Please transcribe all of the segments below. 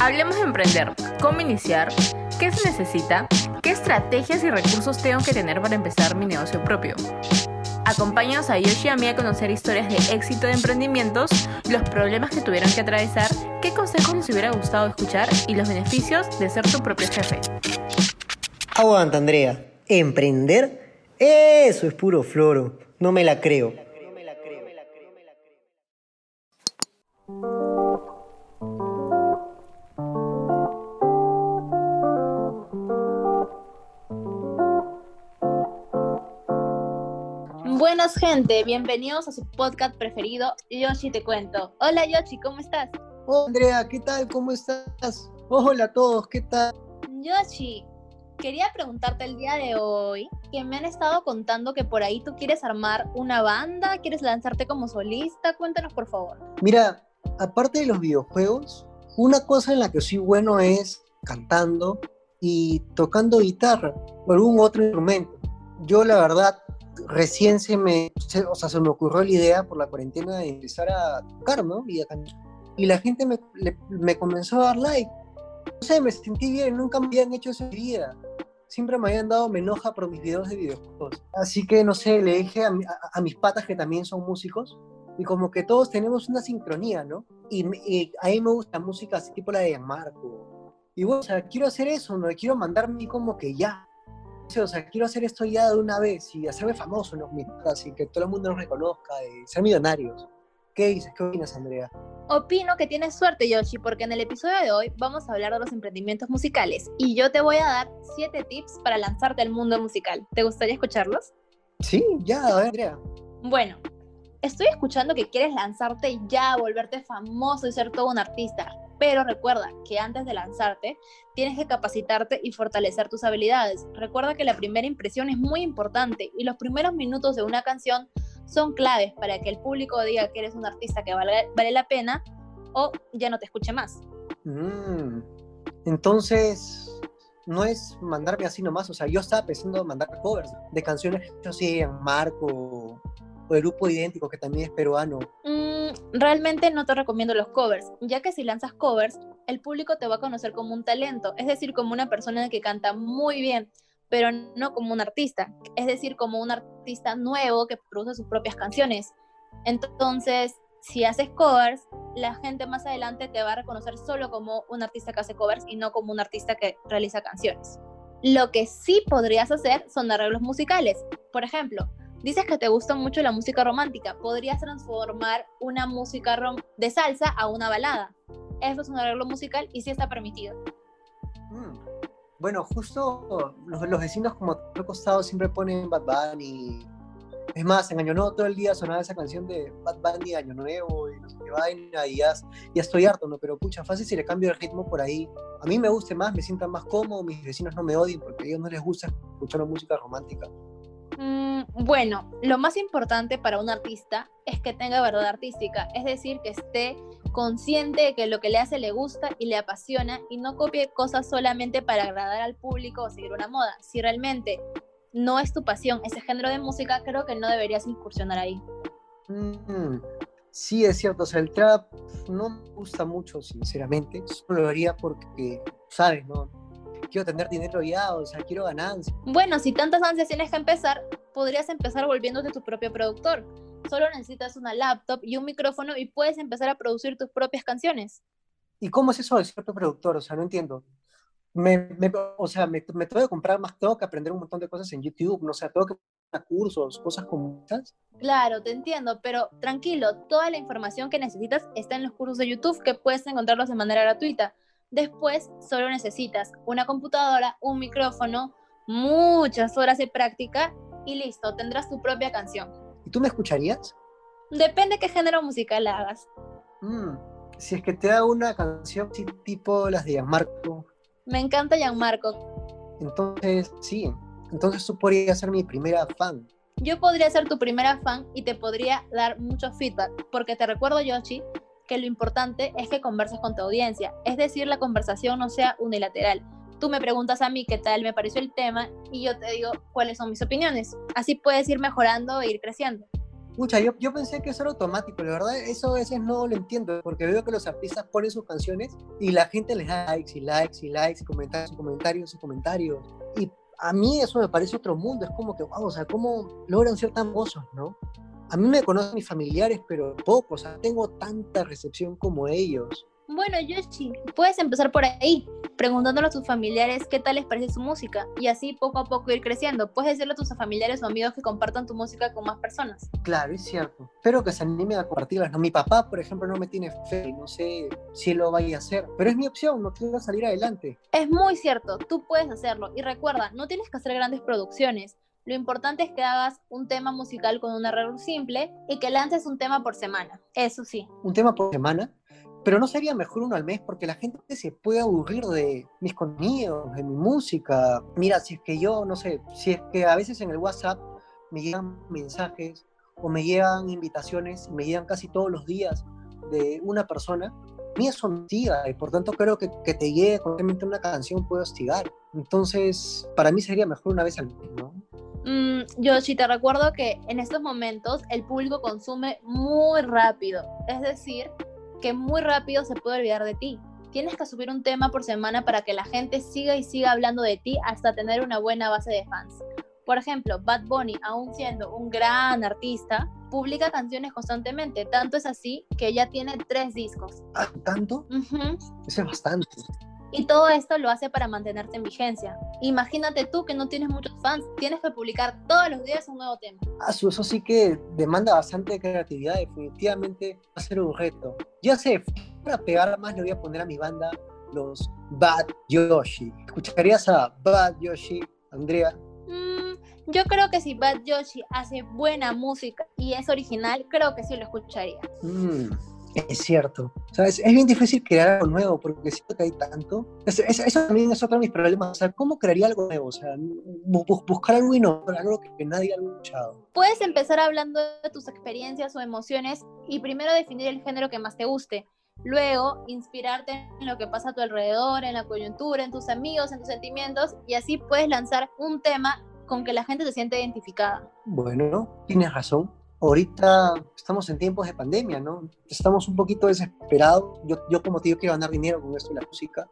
Hablemos de emprender, cómo iniciar, qué se necesita, qué estrategias y recursos tengo que tener para empezar mi negocio propio. Acompáñanos a Yoshi y a mí a conocer historias de éxito de emprendimientos, los problemas que tuvieron que atravesar, qué consejos les hubiera gustado escuchar y los beneficios de ser tu propio jefe. Aguanta, Andrea. ¿Emprender? Eso es puro floro. No me la creo. Gente, bienvenidos a su podcast preferido, Yoshi Te Cuento. Hola Yoshi, ¿cómo estás? Hola Andrea, ¿qué tal? ¿Cómo estás? Hola a todos, ¿qué tal? Yoshi, quería preguntarte el día de hoy que me han estado contando que por ahí tú quieres armar una banda, quieres lanzarte como solista. Cuéntanos por favor. Mira, aparte de los videojuegos, una cosa en la que soy bueno es cantando y tocando guitarra o algún otro instrumento. Yo la verdad recién se me, o sea, se me ocurrió la idea por la cuarentena de empezar a tocar, ¿no? Y, y la gente me, me, comenzó a dar like. No sé, me sentí bien, nunca me habían hecho mi vida. Siempre me habían dado me enoja por mis videos de videojuegos. Así que, no sé, le dije a, a, mis patas que también son músicos, y como que todos tenemos una sincronía, ¿no? Y, y a mí me gusta música así tipo la de Marco. Y bueno, o sea, quiero hacer eso, ¿no? Quiero mandarme como que ya, o sea, quiero hacer esto ya de una vez y hacerme famoso, ¿no? Así que todo el mundo nos reconozca y ser millonarios. ¿Qué dices? ¿Qué opinas, Andrea? Opino que tienes suerte, Yoshi, porque en el episodio de hoy vamos a hablar de los emprendimientos musicales y yo te voy a dar siete tips para lanzarte al mundo musical. ¿Te gustaría escucharlos? Sí, ya, a ver, Andrea. Bueno, estoy escuchando que quieres lanzarte ya, volverte famoso y ser todo un artista. Pero recuerda que antes de lanzarte, tienes que capacitarte y fortalecer tus habilidades. Recuerda que la primera impresión es muy importante y los primeros minutos de una canción son claves para que el público diga que eres un artista que vale, vale la pena o ya no te escuche más. Mm. Entonces, no es mandarme así nomás, o sea, yo estaba pensando mandar covers de canciones que yo sí en Marco o el grupo idéntico que también es peruano. Mm, realmente no te recomiendo los covers, ya que si lanzas covers, el público te va a conocer como un talento, es decir, como una persona que canta muy bien, pero no como un artista, es decir, como un artista nuevo que produce sus propias canciones. Entonces, si haces covers, la gente más adelante te va a reconocer solo como un artista que hace covers y no como un artista que realiza canciones. Lo que sí podrías hacer son arreglos musicales. Por ejemplo, Dices que te gusta mucho la música romántica. Podrías transformar una música de salsa a una balada. Eso es un arreglo musical y sí está permitido. Mm. Bueno, justo los, vecinos como he costado siempre ponen Bad Bunny. Es más, en Año Nuevo todo el día sonaba esa canción de Bad Bunny, Año Nuevo y no sé qué vaina y ya, ya estoy harto, ¿no? Pero pucha, fácil si le cambio el ritmo por ahí. A mí me guste más, me sienta más cómodo, mis vecinos no me odien porque a ellos no les gusta escuchar música romántica. Mm, bueno, lo más importante para un artista es que tenga verdad artística, es decir, que esté consciente de que lo que le hace le gusta y le apasiona y no copie cosas solamente para agradar al público o seguir una moda. Si realmente no es tu pasión ese género de música, creo que no deberías incursionar ahí. Mm, sí, es cierto, o sea, el trap no me gusta mucho, sinceramente, solo lo haría porque, ¿sabes? No, quiero tener dinero ya, o sea, quiero ganancias. Bueno, si tantas ansias tienes que empezar, podrías empezar volviéndote tu propio productor. Solo necesitas una laptop y un micrófono y puedes empezar a producir tus propias canciones. ¿Y cómo es eso de ser tu productor? O sea, no entiendo. Me, o sea, me, me, tengo que comprar más, tengo que aprender un montón de cosas en YouTube, no sé, tengo que cursos, cosas como esas. Claro, te entiendo, pero tranquilo, toda la información que necesitas está en los cursos de YouTube que puedes encontrarlos de manera gratuita. Después solo necesitas una computadora, un micrófono, muchas horas de práctica y listo, tendrás tu propia canción. ¿Y tú me escucharías? Depende qué género musical hagas. Mm, si es que te hago una canción tipo las de Gianmarco. Me encanta Gianmarco. Entonces, sí, entonces tú podrías ser mi primera fan. Yo podría ser tu primera fan y te podría dar mucho feedback, porque te recuerdo, Yoshi, que lo importante es que converses con tu audiencia, es decir, la conversación no sea unilateral. Tú me preguntas a mí qué tal me pareció el tema y yo te digo cuáles son mis opiniones. Así puedes ir mejorando e ir creciendo. Pucha, yo, yo pensé que eso era automático, la verdad, eso a veces no lo entiendo, porque veo que los artistas ponen sus canciones y la gente les da likes y likes y likes y comentarios y comentarios y comentarios. Y a mí eso me parece otro mundo, es como que, wow, o sea, ¿cómo logran ser tan famosos, no? A mí me conocen mis familiares, pero poco, o sea, tengo tanta recepción como ellos. Bueno, Yoshi, puedes empezar por ahí, preguntándole a tus familiares qué tal les parece su música y así poco a poco ir creciendo. Puedes decirle a tus familiares o amigos que compartan tu música con más personas. Claro, es cierto. Espero que se animen a compartirlas. No, mi papá, por ejemplo, no me tiene fe, no sé si lo vaya a hacer, pero es mi opción, no quiero salir adelante. Es muy cierto, tú puedes hacerlo y recuerda, no tienes que hacer grandes producciones. Lo importante es que hagas un tema musical con un arreglo simple y que lances un tema por semana. Eso sí. ¿Un tema por semana? Pero no sería mejor uno al mes porque la gente se puede aburrir de mis contenidos, de mi música. Mira, si es que yo, no sé, si es que a veces en el WhatsApp me llegan mensajes o me llegan invitaciones, me llegan casi todos los días de una persona, a mí eso hostiga y por tanto creo que, que te llegue constantemente una canción puede hostigar. Entonces, para mí sería mejor una vez al mes, ¿no? Mm, yo sí te recuerdo que en estos momentos el público consume muy rápido, es decir, que muy rápido se puede olvidar de ti. Tienes que subir un tema por semana para que la gente siga y siga hablando de ti hasta tener una buena base de fans. Por ejemplo, Bad Bunny, aún siendo un gran artista, publica canciones constantemente. Tanto es así que ya tiene tres discos. ¿Ah, ¿Tanto? Eso es bastante. Y todo esto lo hace para mantenerte en vigencia. Imagínate tú que no tienes muchos fans, tienes que publicar todos los días un nuevo tema. Ah, eso sí que demanda bastante creatividad, definitivamente va a ser un reto. Ya sé, para pegar más le voy a poner a mi banda los Bad Yoshi. ¿Escucharías a Bad Yoshi, Andrea? Mm, yo creo que si Bad Yoshi hace buena música y es original, creo que sí lo escucharía. Mm. Es cierto. Es bien difícil crear algo nuevo porque siento que hay tanto. eso también es otro de mis problemas. O sea, ¿cómo crearía algo nuevo? O sea, buscar algo innovador, algo que nadie ha escuchado. Puedes empezar hablando de tus experiencias o emociones y primero definir el género que más te guste. Luego, inspirarte en lo que pasa a tu alrededor, en la coyuntura, en tus amigos, en tus sentimientos, y así puedes lanzar un tema con que la gente se siente identificada. Bueno, tienes razón ahorita estamos en tiempos de pandemia, ¿no? Estamos un poquito desesperados. Yo, yo como te digo, quiero ganar dinero con esto de la música,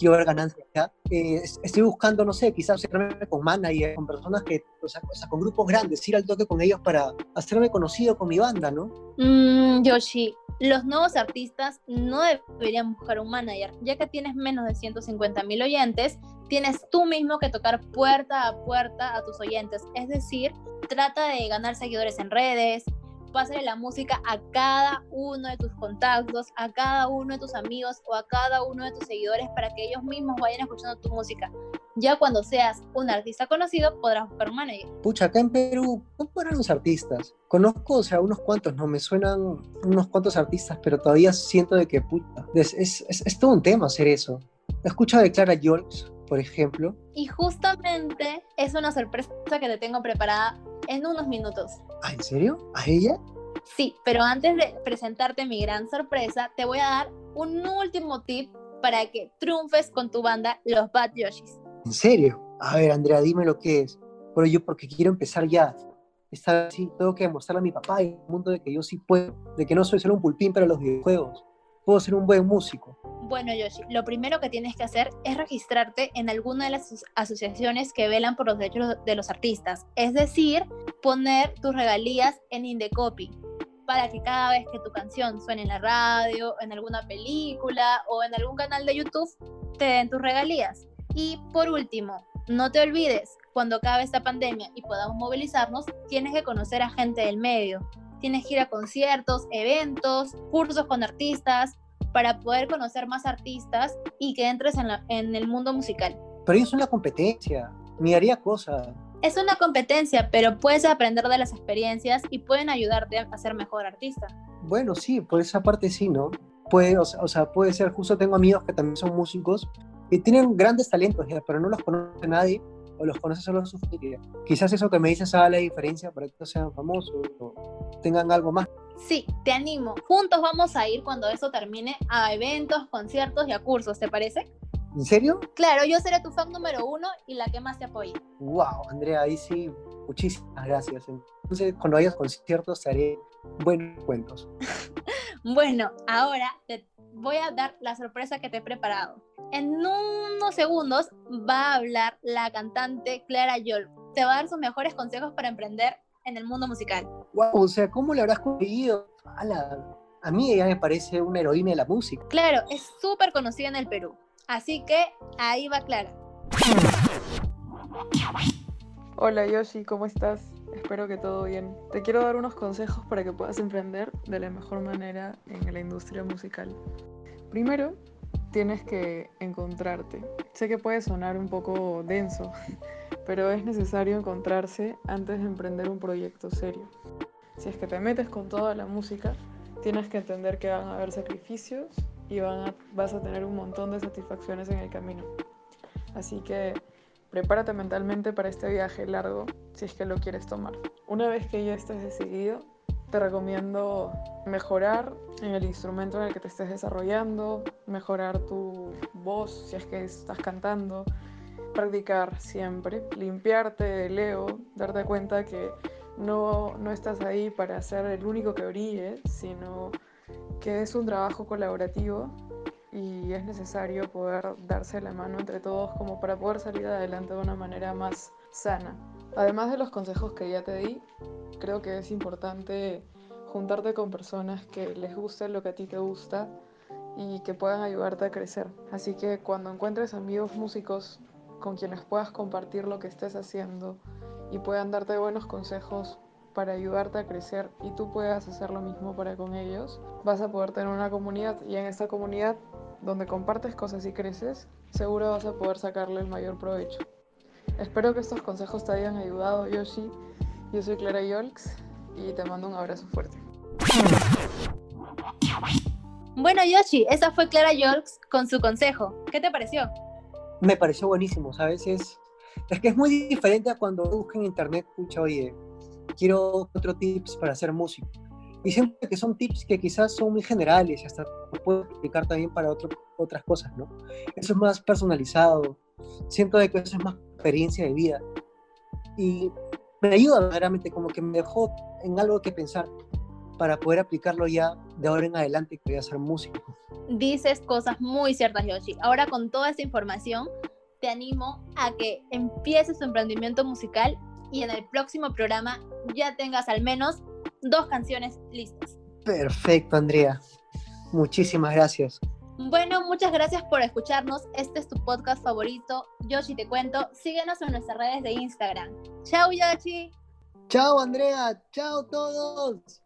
ver ganancias. Eh, estoy buscando, no sé, quizás con managers, con personas que, o sea, con grupos grandes, ir al toque con ellos para hacerme conocido con mi banda, ¿no? Mm, Yoshi, los nuevos artistas no deberían buscar un manager, ya que tienes menos de 150 mil oyentes, tienes tú mismo que tocar puerta a puerta a tus oyentes, es decir, trata de ganar seguidores en redes, pásale la música a cada uno de tus contactos, a cada uno de tus amigos o a cada uno de tus seguidores para que ellos mismos vayan escuchando tu música. Ya cuando seas un artista conocido, podrás buscar un manager. Pucha, acá en Perú, ¿cómo eran los artistas? Conozco, o sea, unos cuantos, no me suenan unos cuantos artistas, pero todavía siento de que, puta, es, es, es, todo un tema hacer eso. Escucha de Clara Yorks, por ejemplo. Y justamente es una sorpresa que te tengo preparada en unos minutos. ¿Ah, en serio? ¿A ella? Sí, pero antes de presentarte mi gran sorpresa, te voy a dar un último tip para que triunfes con tu banda Los Bad Yoshis. ¿En serio? A ver, Andrea, dime lo que es. Pero yo porque quiero empezar ya. Esta vez sí tengo que demostrarle a mi papá y al mundo de que yo sí puedo, de que no soy solo un pulpín para los videojuegos. Puedo ser un buen músico. Bueno, Yoshi, lo primero que tienes que hacer es registrarte en alguna de las asociaciones que velan por los derechos de los artistas. Es decir, poner tus regalías en Indecopy para que cada vez que tu canción suene en la radio, en alguna película o en algún canal de YouTube, te den tus regalías. Y por último, no te olvides, cuando acabe esta pandemia y podamos movilizarnos, tienes que conocer a gente del medio. Tienes que ir a conciertos, eventos, cursos con artistas, para poder conocer más artistas y que entres en, en el mundo musical. Pero es una competencia, ni haría cosas. Es una competencia, pero puedes aprender de las experiencias y pueden ayudarte a ser mejor artista. Bueno, sí, por esa parte sí, ¿no? Puede, o, sea, puede ser, justo tengo amigos que también son músicos y tienen grandes talentos, pero no los conoce nadie o los conoce solo su familia. Quizás eso que me dices haga la diferencia para que sean famosos o tengan algo más. Sí, te animo. Juntos vamos a ir cuando eso termine a eventos, conciertos y a cursos, ¿te parece? ¿En serio? Claro, yo seré tu fan número uno y la que más te apoye. Wow, Andrea, ahí sí, muchísimas gracias. Entonces, cuando vayas conciertos, te haré buenos cuentos. bueno, ahora te voy a dar la sorpresa que te he preparado. En unos segundos va a hablar la cantante Clara Yol. Te va a dar sus mejores consejos para emprender en el mundo musical. Wow, o sea, ¿cómo le habrás conseguido? a mí ella me parece una heroína de la música. Claro, es súper conocida en el Perú. Así que ahí va Clara. Hola Yoshi, ¿cómo estás? Espero que todo bien. Te quiero dar unos consejos para que puedas emprender de la mejor manera en la industria musical. Primero, tienes que encontrarte. Sé que puede sonar un poco denso, pero es necesario encontrarse antes de emprender un proyecto serio. Si es que te metes con toda la música, tienes que entender que van a haber sacrificios y vas a tener un montón de satisfacciones en el camino. Así que prepárate mentalmente para este viaje largo si es que lo quieres tomar. Una vez que ya estés decidido, te recomiendo mejorar en el instrumento en el que te estés desarrollando, mejorar tu voz si es que estás cantando, practicar siempre, limpiarte del ego, darte cuenta que no, no estás ahí para ser el único que brille, sino que es un trabajo colaborativo y es necesario poder darse la mano entre todos como para poder salir adelante de una manera más sana. Además de los consejos que ya te di, creo que es importante juntarte con personas que les guste lo que a ti te gusta y que puedan ayudarte a crecer. Así que cuando encuentres amigos músicos con quienes puedas compartir lo que estés haciendo y puedan darte buenos consejos para ayudarte a crecer y tú puedas hacer lo mismo para con ellos, vas a poder tener una comunidad y en esta comunidad donde compartes cosas y creces, seguro vas a poder sacarle el mayor provecho. Espero que estos consejos te hayan ayudado, Yoshi. Yo soy Clara Yolks y te mando un abrazo fuerte. Bueno, Yoshi, esa fue Clara Yolks con su consejo. ¿Qué te pareció? Me pareció buenísimo, ¿sabes? Es, es que es muy diferente a cuando buscan en internet, pucha, oye, quiero otro tips para hacer música. Y siempre que son tips que quizás son muy generales y hasta puedo aplicar también para otras cosas, ¿no? Eso es más personalizado. Siento de que eso es más experiencia de vida. Y me ayuda verdaderamente, como que me dejó en algo que pensar para poder aplicarlo ya de ahora en adelante que voy a ser músico. Dices cosas muy ciertas, Yoshi. Ahora con toda esta información, te animo a que empieces tu emprendimiento musical y en el próximo programa ya tengas al menos dos canciones listas. Perfecto, Andrea. Muchísimas gracias. Bueno, muchas gracias por escucharnos. Este es tu podcast favorito, Yoshi Te Cuento. Síguenos en nuestras redes de Instagram. Chao, Yoshi. Chao, Andrea. Chao, todos.